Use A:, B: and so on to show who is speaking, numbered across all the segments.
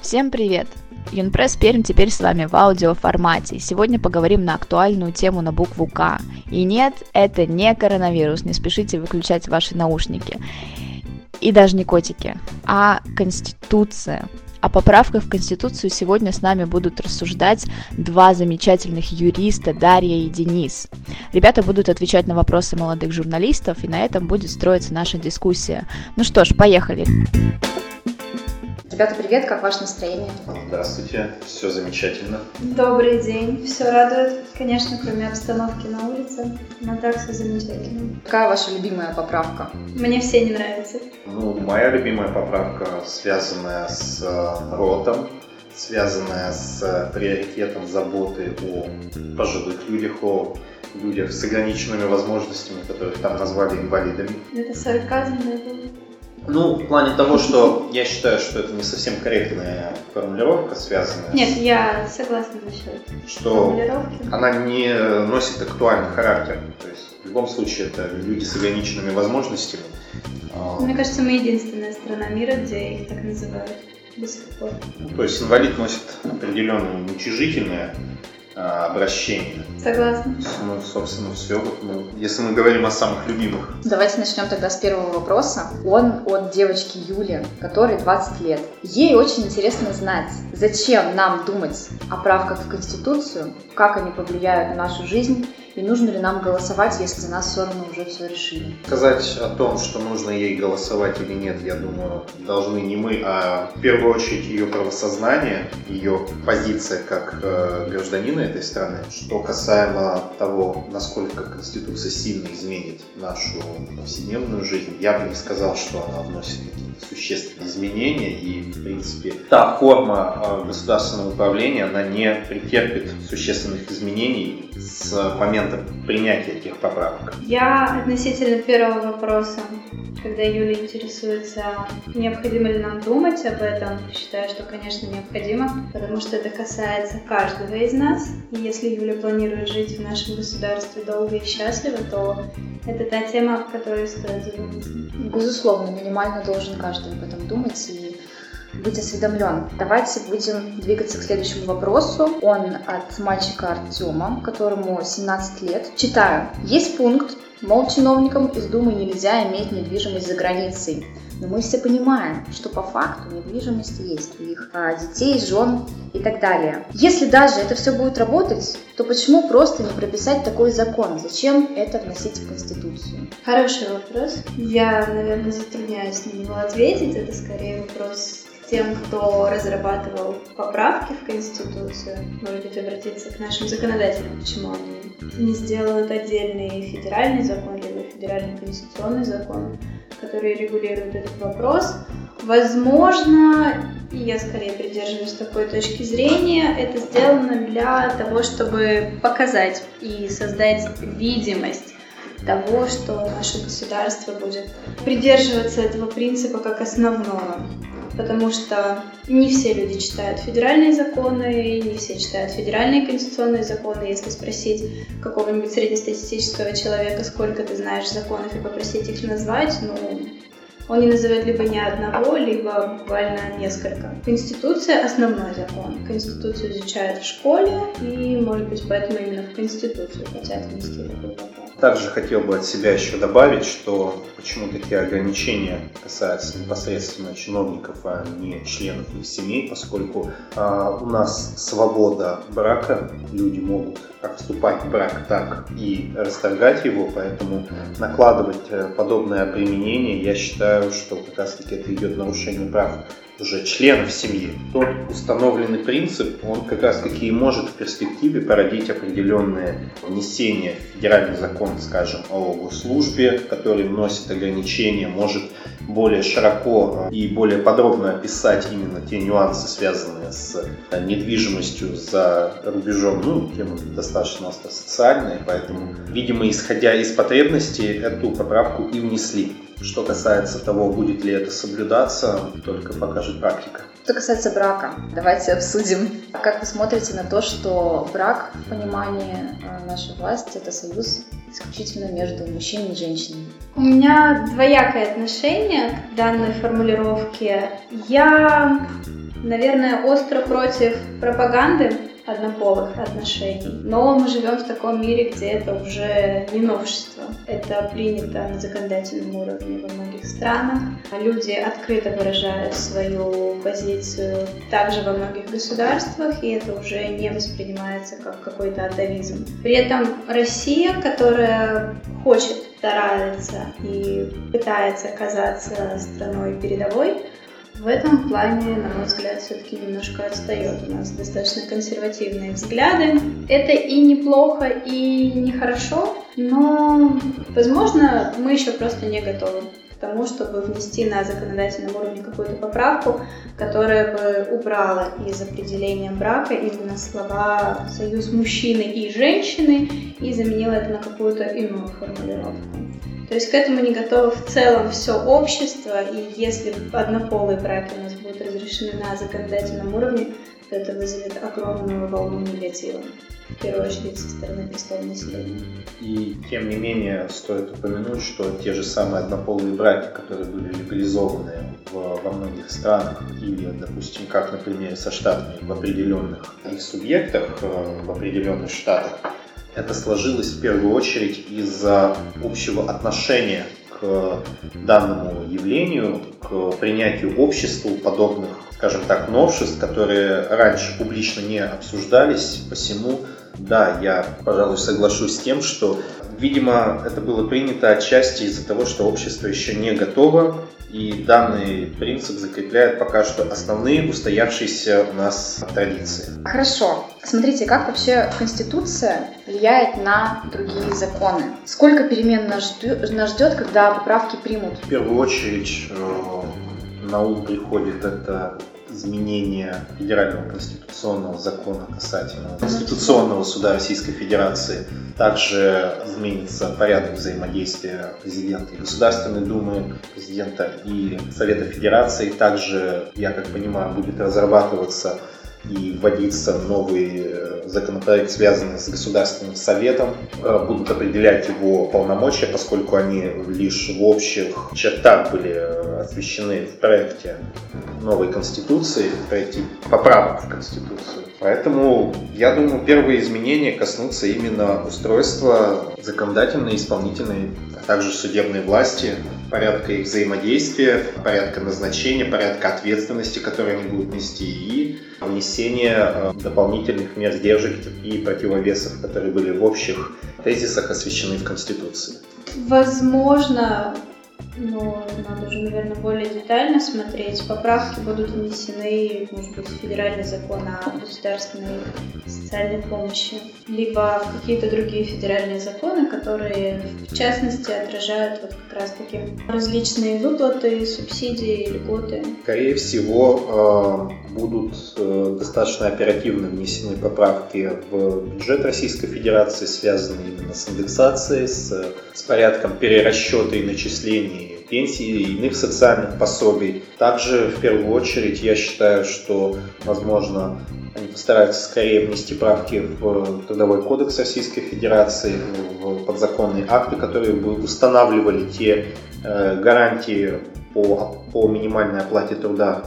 A: Всем привет! Юнпресс Пермь теперь с вами в аудиоформате. Сегодня поговорим на актуальную тему на букву К. И нет, это не коронавирус, не спешите выключать ваши наушники. И даже не котики, а Конституция. О поправках в Конституцию сегодня с нами будут рассуждать два замечательных юриста, Дарья и Денис. Ребята будут отвечать на вопросы молодых журналистов, и на этом будет строиться наша дискуссия. Ну что ж, поехали.
B: Ребята, привет, как ваше настроение?
C: Здравствуйте, все замечательно.
D: Добрый день, все радует, конечно, кроме обстановки на улице, но так все замечательно.
B: Какая ваша любимая поправка?
D: Мне все не нравятся.
C: Ну, моя любимая поправка, связанная с э, ротом, связанная с приоритетом заботы о пожилых людях, о людях с ограниченными возможностями, которых там назвали инвалидами.
D: Это сарказм, наверное.
C: Ну, в плане того, что я считаю, что это не совсем корректная формулировка, связанная
D: Нет,
C: с...
D: я согласна насчет
C: что она не носит актуальный характер. То есть в любом случае это люди с ограниченными возможностями. А,
D: Мне кажется, мы единственная страна мира, где их так называют до сих пор.
C: ну, То есть инвалид носит определенное уничижительное а, обращение.
D: Согласна.
C: Ну, собственно, все. Вот мы- если мы говорим о самых любимых.
B: Давайте начнем тогда с первого вопроса. Он от девочки Юли, которой 20 лет. Ей очень интересно знать, зачем нам думать о правках в Конституцию, как они повлияют на нашу жизнь, и нужно ли нам голосовать, если нас все равно уже все решили.
C: Сказать о том, что нужно ей голосовать или нет, я думаю, должны не мы, а в первую очередь ее правосознание, ее позиция как э, гражданина этой страны. Что касаемо того, насколько Конституция сильно изменит нашу повседневную жизнь, я бы не сказал, что она вносит какие-то существенные изменения, и, в принципе, та форма э, государственного управления, она не претерпит существенных изменений с момента принятия этих поправок.
D: Я относительно первого вопроса, когда Юля интересуется, необходимо ли нам думать об этом, считаю, что, конечно, необходимо, потому что это касается каждого из нас. И если Юля планирует жить в нашем государстве долго и счастливо, то это та тема, в которой стоит задуматься.
B: Безусловно, минимально должен каждый об этом думать и быть осведомлен. Давайте будем двигаться к следующему вопросу. Он от мальчика Артема, которому 17 лет. Читаю. Есть пункт, мол, чиновникам из Думы нельзя иметь недвижимость за границей. Но мы все понимаем, что по факту недвижимость есть у их а, детей, жен и так далее. Если даже это все будет работать, то почему просто не прописать такой закон? Зачем это вносить в Конституцию?
D: Хороший вопрос. Я, наверное, затрудняюсь на него ответить. Это скорее вопрос тем, кто разрабатывал поправки в Конституцию. Может быть, обратиться к нашим законодателям, почему они не сделают отдельный федеральный закон, либо федеральный конституционный закон, который регулирует этот вопрос. Возможно, и я скорее придерживаюсь такой точки зрения, это сделано для того, чтобы показать и создать видимость того, что наше государство будет придерживаться этого принципа как основного. Потому что не все люди читают федеральные законы, не все читают федеральные конституционные законы. Если спросить какого-нибудь среднестатистического человека, сколько ты знаешь законов, и попросить их назвать, ну, он не назовет либо ни одного, либо буквально несколько. Конституция – основной закон. Конституцию изучают в школе, и, может быть, поэтому именно в Конституцию хотят внести такой вопрос.
C: Также хотел бы от себя еще добавить, что почему такие ограничения касаются непосредственно чиновников, а не членов их семей, поскольку а, у нас свобода брака, люди могут как вступать в брак, так и расторгать его, поэтому накладывать э, подобное применение, я считаю, что как раз таки это идет нарушение прав уже членов семьи. Тот установленный принцип, он как раз таки и может в перспективе породить определенные внесения в федеральный закон, скажем, о госслужбе, который вносит ограничения, может более широко и более подробно описать именно те нюансы, связанные с недвижимостью за рубежом. Ну, тема достаточно остро социальная, поэтому, видимо, исходя из потребностей, эту поправку и внесли. Что касается того, будет ли это соблюдаться, только покажет практика.
B: Что касается брака, давайте обсудим. Как вы смотрите на то, что брак в понимании э, нашей власти это союз исключительно между мужчиной и женщиной?
D: У меня двоякое отношение к данной формулировке. Я, наверное, остро против пропаганды однополых отношений. Но мы живем в таком мире, где это уже не новшество. Это принято на законодательном уровне во многих странах. Люди открыто выражают свою позицию также во многих государствах, и это уже не воспринимается как какой-то атовизм. При этом Россия, которая хочет, старается и пытается оказаться страной передовой, в этом плане, на мой взгляд, все-таки немножко отстает. У нас достаточно консервативные взгляды. Это и неплохо, и нехорошо, но, возможно, мы еще просто не готовы к тому, чтобы внести на законодательном уровне какую-то поправку, которая бы убрала из определения брака именно слова «союз мужчины и женщины» и заменила это на какую-то иную формулировку. То есть к этому не готово в целом все общество, и если однополые браки у нас будут разрешены на законодательном уровне, то это вызовет огромную волну негатива, в первую очередь со стороны простого населения.
C: И тем не менее стоит упомянуть, что те же самые однополые браки, которые были легализованы в, во многих странах, или, допустим, как, например, со штатами в определенных их субъектах, э, в определенных штатах, это сложилось в первую очередь из-за общего отношения к данному явлению, к принятию обществу подобных, скажем так, новшеств, которые раньше публично не обсуждались. Посему, да, я, пожалуй, соглашусь с тем, что, видимо, это было принято отчасти из-за того, что общество еще не готово и данный принцип закрепляет пока что основные устоявшиеся у нас традиции.
B: Хорошо. Смотрите, как вообще Конституция влияет на другие законы? Сколько перемен нас ждет, нас ждет когда поправки примут?
C: В первую очередь э, на ум приходит это изменения федерального конституционного закона касательно Конституционного суда Российской Федерации. Также изменится порядок взаимодействия президента и Государственной Думы, президента и Совета Федерации. Также, я как понимаю, будет разрабатываться и вводиться новый э, законопроект, связанный с Государственным Советом. Э, будут определять его полномочия, поскольку они лишь в общих чертах были э, освещены в проекте новой Конституции, в проекте поправок в Конституцию. Поэтому, я думаю, первые изменения коснутся именно устройства законодательной, исполнительной, а также судебной власти, порядка их взаимодействия, порядка назначения, порядка ответственности, которые они будут нести, и внесения э, дополнительных мер сдержек и противовесов, которые были в общих тезисах освещены в Конституции.
D: Возможно, но надо уже, наверное, более детально смотреть. Поправки будут внесены, может быть, в федеральный закон о государственной социальной помощи, либо в какие-то другие федеральные законы, которые, в частности, отражают вот как раз-таки различные выплаты, субсидии, льготы.
C: Скорее всего, э, будут э, достаточно оперативно внесены поправки в бюджет Российской Федерации, связанные именно с индексацией, с, с порядком перерасчета и начислений пенсий и иных социальных пособий. Также, в первую очередь, я считаю, что, возможно, они постараются скорее внести правки в Трудовой кодекс Российской Федерации, в подзаконные акты, которые бы устанавливали те э, гарантии по, по минимальной оплате труда.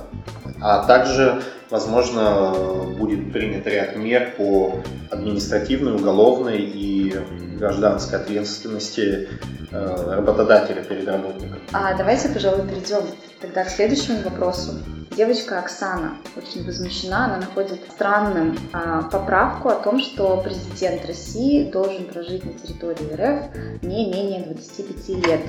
C: А также, возможно, будет принят ряд мер по административной, уголовной и гражданской ответственности э, работодателя перед работником.
B: А давайте, пожалуй, перейдем тогда к следующему вопросу. Девочка Оксана очень возмущена, она находит странным а, поправку о том, что президент России должен прожить на территории РФ не менее 25 лет.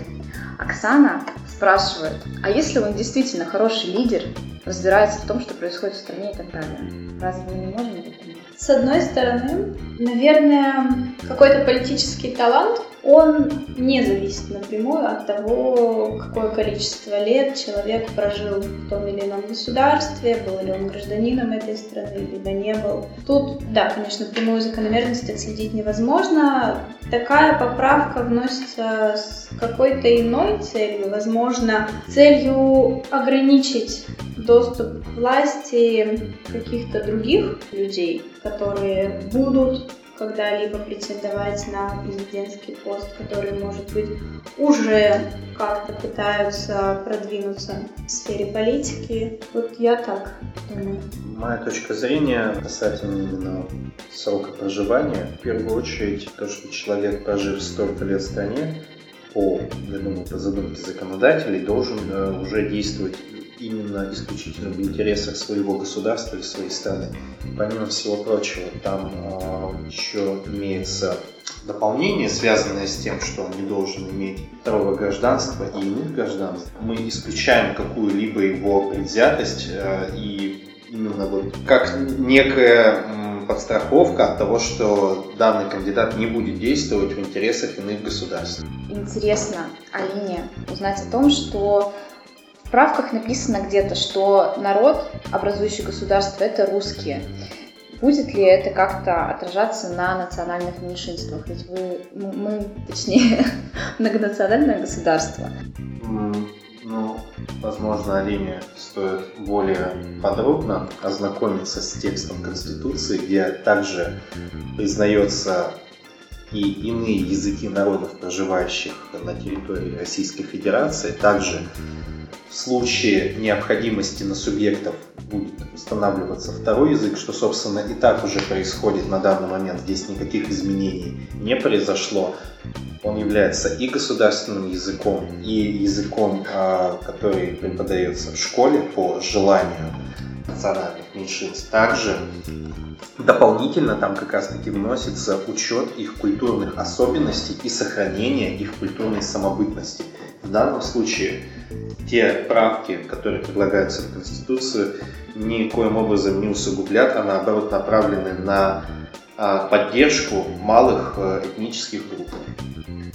B: Оксана спрашивает, а если он действительно хороший лидер, разбирается в том, что происходит в стране и так далее, разве мы не можем это понять?
D: С одной стороны, наверное, какой-то политический талант он не зависит напрямую от того, какое количество лет человек прожил в том или ином государстве, был ли он гражданином этой страны, либо не был. Тут, да, конечно, прямую закономерность отследить невозможно. Такая поправка вносится с какой-то иной целью, возможно, целью ограничить доступ к власти каких-то других людей, которые будут когда-либо претендовать на президентский пост, который, может быть, уже как-то пытаются продвинуться в сфере политики. Вот я так думаю.
C: Моя точка зрения касательно именно срока проживания, в первую очередь, то, что человек, прожив столько лет в стране, по, я думаю, по задумке законодателей, должен э, уже действовать именно исключительно в интересах своего государства или своей страны. Помимо всего прочего, там э, еще имеется дополнение, связанное с тем, что он не должен иметь второго гражданства и иных гражданств. Мы исключаем какую-либо его предвзятость э, и именно вот как некая подстраховка от того, что данный кандидат не будет действовать в интересах иных государств.
B: Интересно Алине узнать о том, что справках написано где-то, что народ, образующий государство, это русские. Будет ли это как-то отражаться на национальных меньшинствах? Ведь вы, мы, точнее, многонациональное государство.
C: Ну, возможно, Алине стоит более подробно ознакомиться с текстом Конституции, где также признается и иные языки народов, проживающих на территории Российской Федерации. Также в случае необходимости на субъектов будет устанавливаться второй язык, что, собственно, и так уже происходит на данный момент. Здесь никаких изменений не произошло. Он является и государственным языком, и языком, а, который преподается в школе по желанию национальных меньшинств. Также дополнительно там как раз таки вносится учет их культурных особенностей и сохранение их культурной самобытности. В данном случае те правки, которые предлагаются в Конституцию, никоим образом не усугублят, а наоборот направлены на а, поддержку малых э, этнических групп.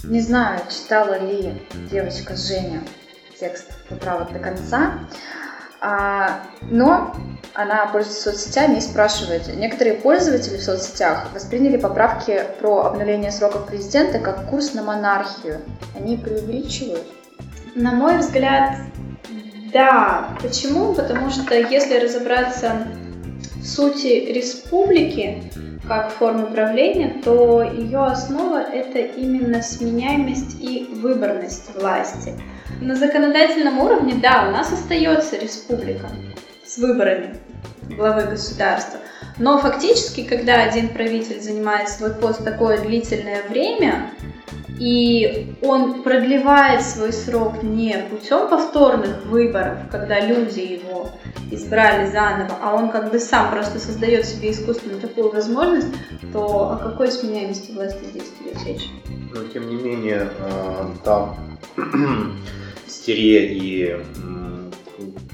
B: Не знаю, читала ли девочка Женя текст поправок до конца, а, но она пользуется соцсетями и спрашивает, некоторые пользователи в соцсетях восприняли поправки про обнуление сроков президента как курс на монархию. Они преувеличивают?
D: На мой взгляд, да. Почему? Потому что если разобраться в сути республики как формы правления, то ее основа это именно сменяемость и выборность власти. На законодательном уровне, да, у нас остается республика с выборами главы государства. Но фактически, когда один правитель занимает свой пост такое длительное время, и он продлевает свой срок не путем повторных выборов, когда люди его избрали заново, а он как бы сам просто создает себе искусственно такую возможность, то о какой сменяемости власти здесь идет речь?
C: Но тем не менее, э, там стере и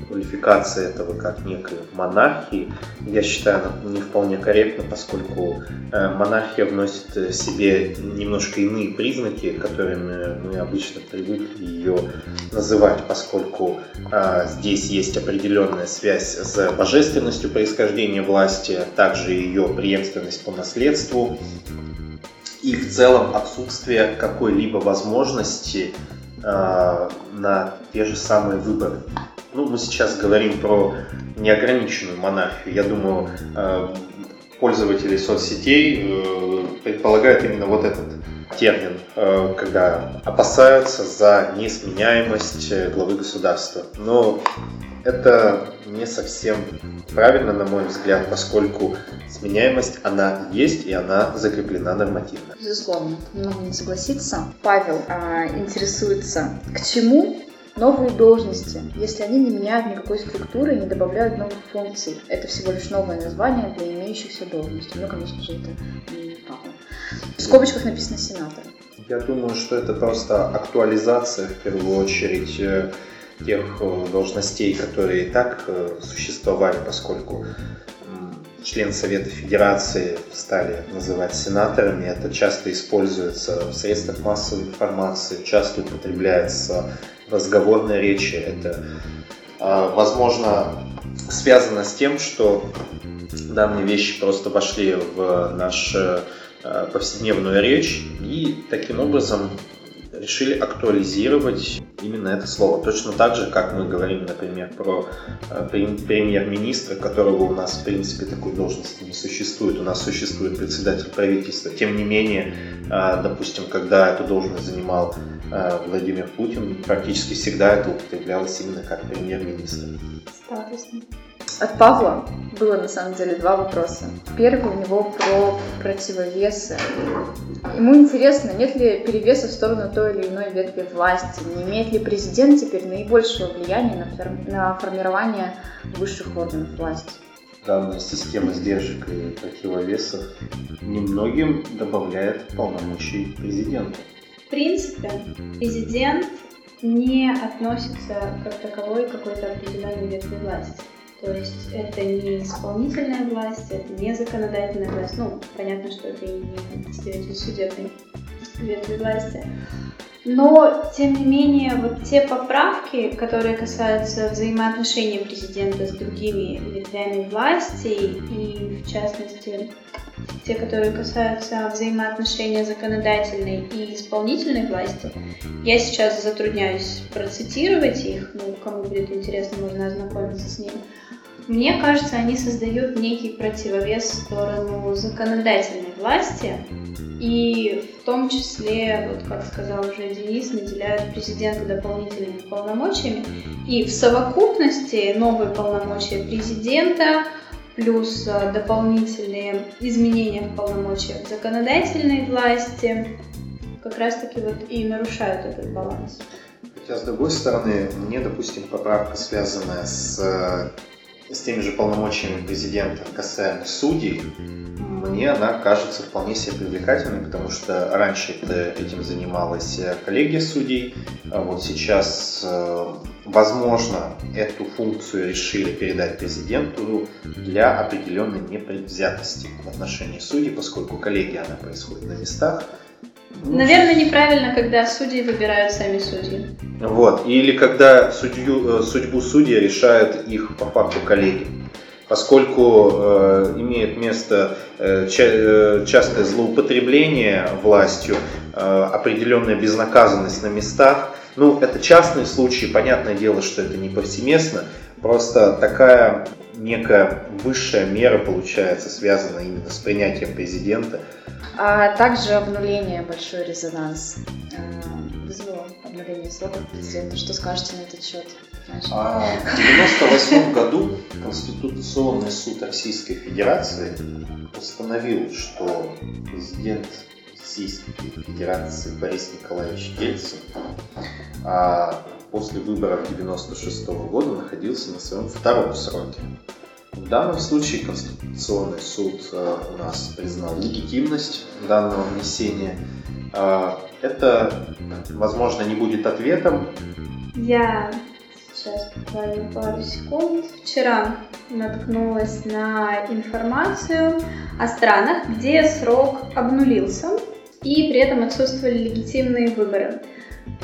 C: квалификация этого как некой монархии, я считаю, не вполне корректно, поскольку э, монархия вносит в себе немножко иные признаки, которыми мы обычно привыкли ее называть, поскольку э, здесь есть определенная связь с божественностью происхождения власти, также ее преемственность по наследству. И в целом отсутствие какой-либо возможности э, на те же самые выборы. Ну, мы сейчас говорим про неограниченную монархию. Я думаю, э, пользователи соцсетей э, предполагают именно вот этот термин, э, когда опасаются за несменяемость главы государства. Но это не совсем правильно, на мой взгляд, поскольку сменяемость, она есть и она закреплена нормативно.
B: Безусловно, не могу не согласиться. Павел а, интересуется, к чему новые должности, если они не меняют никакой структуры и не добавляют новых функций. Это всего лишь новое название для имеющихся должностей. Ну, конечно же, это не Павел. В скобочках написано сенатор.
C: Я думаю, что это просто актуализация, в первую очередь, э, тех э, должностей, которые и так э, существовали, поскольку член Совета Федерации стали называть сенаторами. Это часто используется в средствах массовой информации, часто употребляется в разговорной речи. Это, возможно, связано с тем, что данные вещи просто вошли в нашу повседневную речь и таким образом решили актуализировать именно это слово. Точно так же, как мы говорим, например, про э, премьер-министра, которого у нас, в принципе, такой должности не существует. У нас существует председатель правительства. Тем не менее, э, допустим, когда эту должность занимал э, Владимир Путин, практически всегда это употреблялось именно как премьер-министр.
D: Статусно.
B: От Павла было на самом деле два вопроса. Первый у него про противовесы. Ему интересно, нет ли перевеса в сторону той или иной ветви власти, не имеет ли президент теперь наибольшего влияния на, фер... на формирование высших органов власти.
C: Данная система сдержек и противовесов немногим добавляет полномочий президенту.
D: В принципе, президент не относится как таковой к какой-то определенной ветви власти. То есть это не исполнительная власть, это не законодательная власть. Ну, понятно, что это и не представитель судебной ветви власти. Но, тем не менее, вот те поправки, которые касаются взаимоотношений президента с другими ветвями власти, и, в частности, те, которые касаются взаимоотношения законодательной и исполнительной власти, я сейчас затрудняюсь процитировать их, ну, кому будет интересно, можно ознакомиться с ними. Мне кажется, они создают некий противовес в сторону законодательной власти, и в том числе, вот как сказал уже Денис, наделяют президента дополнительными полномочиями. И в совокупности новые полномочия президента плюс э, дополнительные изменения в полномочиях законодательной власти как раз таки вот и нарушают этот баланс.
C: Хотя, с другой стороны, мне, допустим, поправка, связанная с с теми же полномочиями президента касаемо судей, мне она кажется вполне себе привлекательной, потому что раньше это, этим занималась коллегия судей, а вот сейчас, э, возможно, эту функцию решили передать президенту для определенной непредвзятости в отношении судей, поскольку коллегия она происходит на местах,
D: Наверное, неправильно, когда судьи выбирают сами судьи.
C: Вот. Или когда судью, э, судьбу судьи решают их по факту коллеги. Поскольку э, имеет место э, э, частое злоупотребление властью, э, определенная безнаказанность на местах, ну, это частные случаи, понятное дело, что это не повсеместно, просто такая некая высшая мера получается связана именно с принятием президента
B: а также обнуление, большой резонанс э, вызвало обнуление сроков президента. Что скажете на этот счет?
C: А, в 1998 году Конституционный суд Российской Федерации установил, что президент Российской Федерации Борис Николаевич Ельцин а после выборов 1996 года находился на своем втором сроке. В данном случае Конституционный суд э, у нас признал легитимность данного внесения. Э, это, возможно, не будет ответом.
D: Я сейчас буквально пару секунд. Вчера наткнулась на информацию о странах, где срок обнулился и при этом отсутствовали легитимные выборы.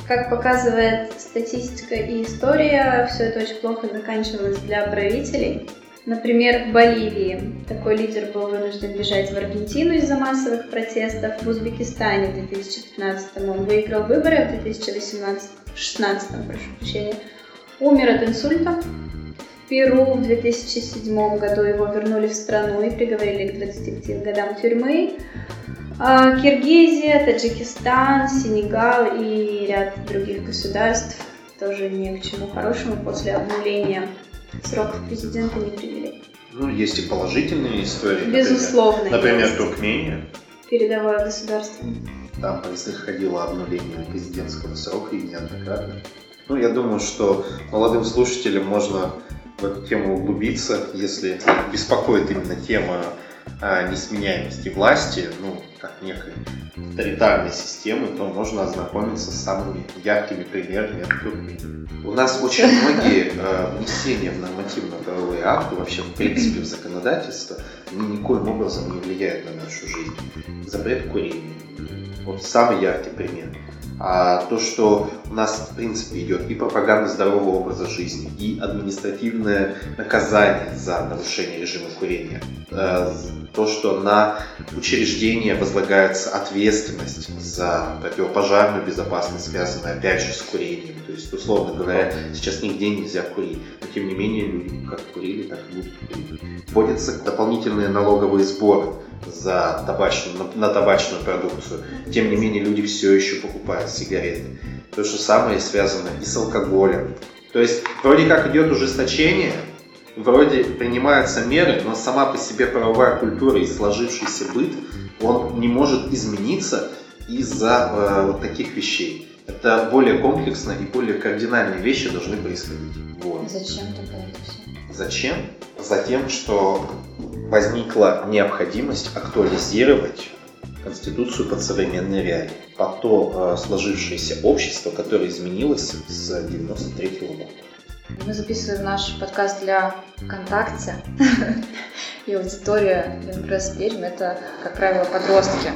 D: Как показывает статистика и история, все это очень плохо заканчивалось для правителей. Например, в Боливии такой лидер был вынужден бежать в Аргентину из-за массовых протестов. В Узбекистане в 2015 он выиграл выборы, а в 2018 16 прошу прощения, умер от инсульта. В Перу в 2007 году его вернули в страну и приговорили к 25 годам тюрьмы. А Киргизия, Таджикистан, Сенегал и ряд других государств тоже ни к чему хорошему после обнуления сроков президента не привели.
C: Ну, есть и положительные истории.
D: Безусловно.
C: Например, например Туркмения.
D: Передовое государство.
C: Там происходило обнуление президентского срока и неоднократно. Ну, я думаю, что молодым слушателям можно в эту тему углубиться, если беспокоит именно тема несменяемости власти, ну, как некой авторитарной системы, то можно ознакомиться с самыми яркими примерами от Турции. У нас очень многие э, внесения в нормативно-правовые акты, вообще в принципе в законодательство, никоим образом не влияют на нашу жизнь. Запрет курения. Вот самый яркий пример а то, что у нас, в принципе, идет и пропаганда здорового образа жизни, и административное наказание за нарушение режима курения, э, то, что на учреждение возлагается ответственность за противопожарную безопасность, связанную опять же с курением. То есть, условно говоря, сейчас нигде нельзя курить, но тем не менее люди как курили, так и будут курить. Вводятся дополнительные налоговые сборы за табачную, на, на табачную продукцию. Тем не менее, люди все еще покупают сигареты. То же самое связано и с алкоголем. То есть, вроде как идет ужесточение, вроде принимаются меры, но сама по себе правовая культура и сложившийся быт, он не может измениться из-за э, вот таких вещей. Это более комплексно и более кардинальные вещи должны происходить.
B: Вот. Зачем тогда это все?
C: Зачем? Затем, что возникла необходимость актуализировать Конституцию под современные реалии, под то э, сложившееся общество, которое изменилось с 93 -го года.
B: Мы записываем наш подкаст для ВКонтакте, и аудитория Лингресс Пермь – это, как правило, подростки.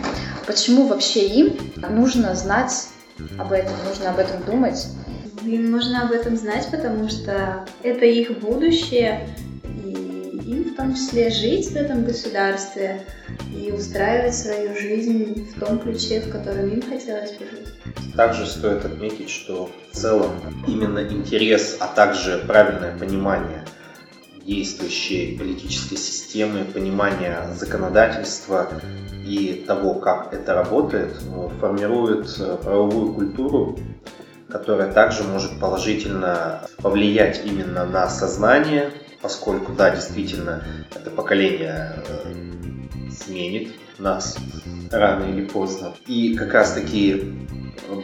B: Почему вообще им нужно знать об этом, нужно об этом думать?
D: Им нужно об этом знать, потому что это их будущее, в том числе жить в этом государстве и устраивать свою жизнь в том ключе, в котором им хотелось бы жить.
C: Также стоит отметить, что в целом именно интерес, а также правильное понимание действующей политической системы, понимание законодательства и того, как это работает, ну, формирует э, правовую культуру, которая также может положительно повлиять именно на сознание поскольку, да, действительно, это поколение э, сменит нас рано или поздно. И как раз таки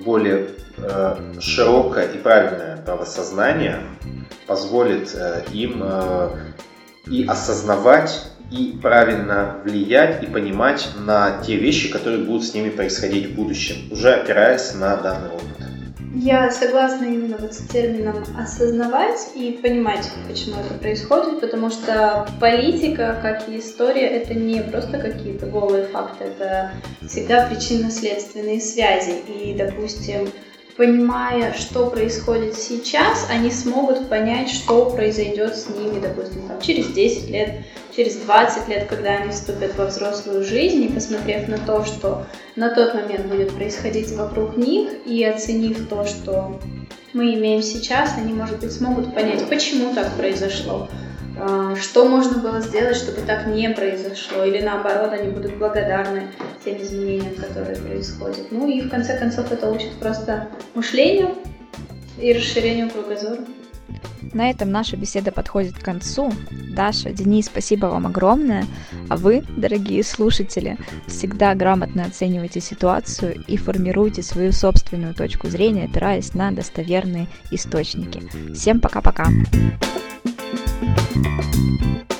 C: более э, широкое и правильное правосознание позволит э, им э, и осознавать, и правильно влиять и понимать на те вещи, которые будут с ними происходить в будущем, уже опираясь на данный опыт.
D: Я согласна именно вот с термином осознавать и понимать, почему это происходит, потому что политика, как и история, это не просто какие-то голые факты, это всегда причинно-следственные связи. И, допустим, понимая, что происходит сейчас, они смогут понять, что произойдет с ними, допустим, там, через 10 лет, через 20 лет, когда они вступят во взрослую жизнь, и посмотрев на то, что на тот момент будет происходить вокруг них, и оценив то, что мы имеем сейчас, они, может быть, смогут понять, почему так произошло, что можно было сделать, чтобы так не произошло, или наоборот, они будут благодарны тем изменениям, которые происходят. Ну и в конце концов это учит просто мышлению и расширению кругозора.
A: На этом наша беседа подходит к концу. Даша, Денис, спасибо вам огромное. А вы, дорогие слушатели, всегда грамотно оценивайте ситуацию и формируйте свою собственную точку зрения, опираясь на достоверные источники. Всем пока-пока. thank you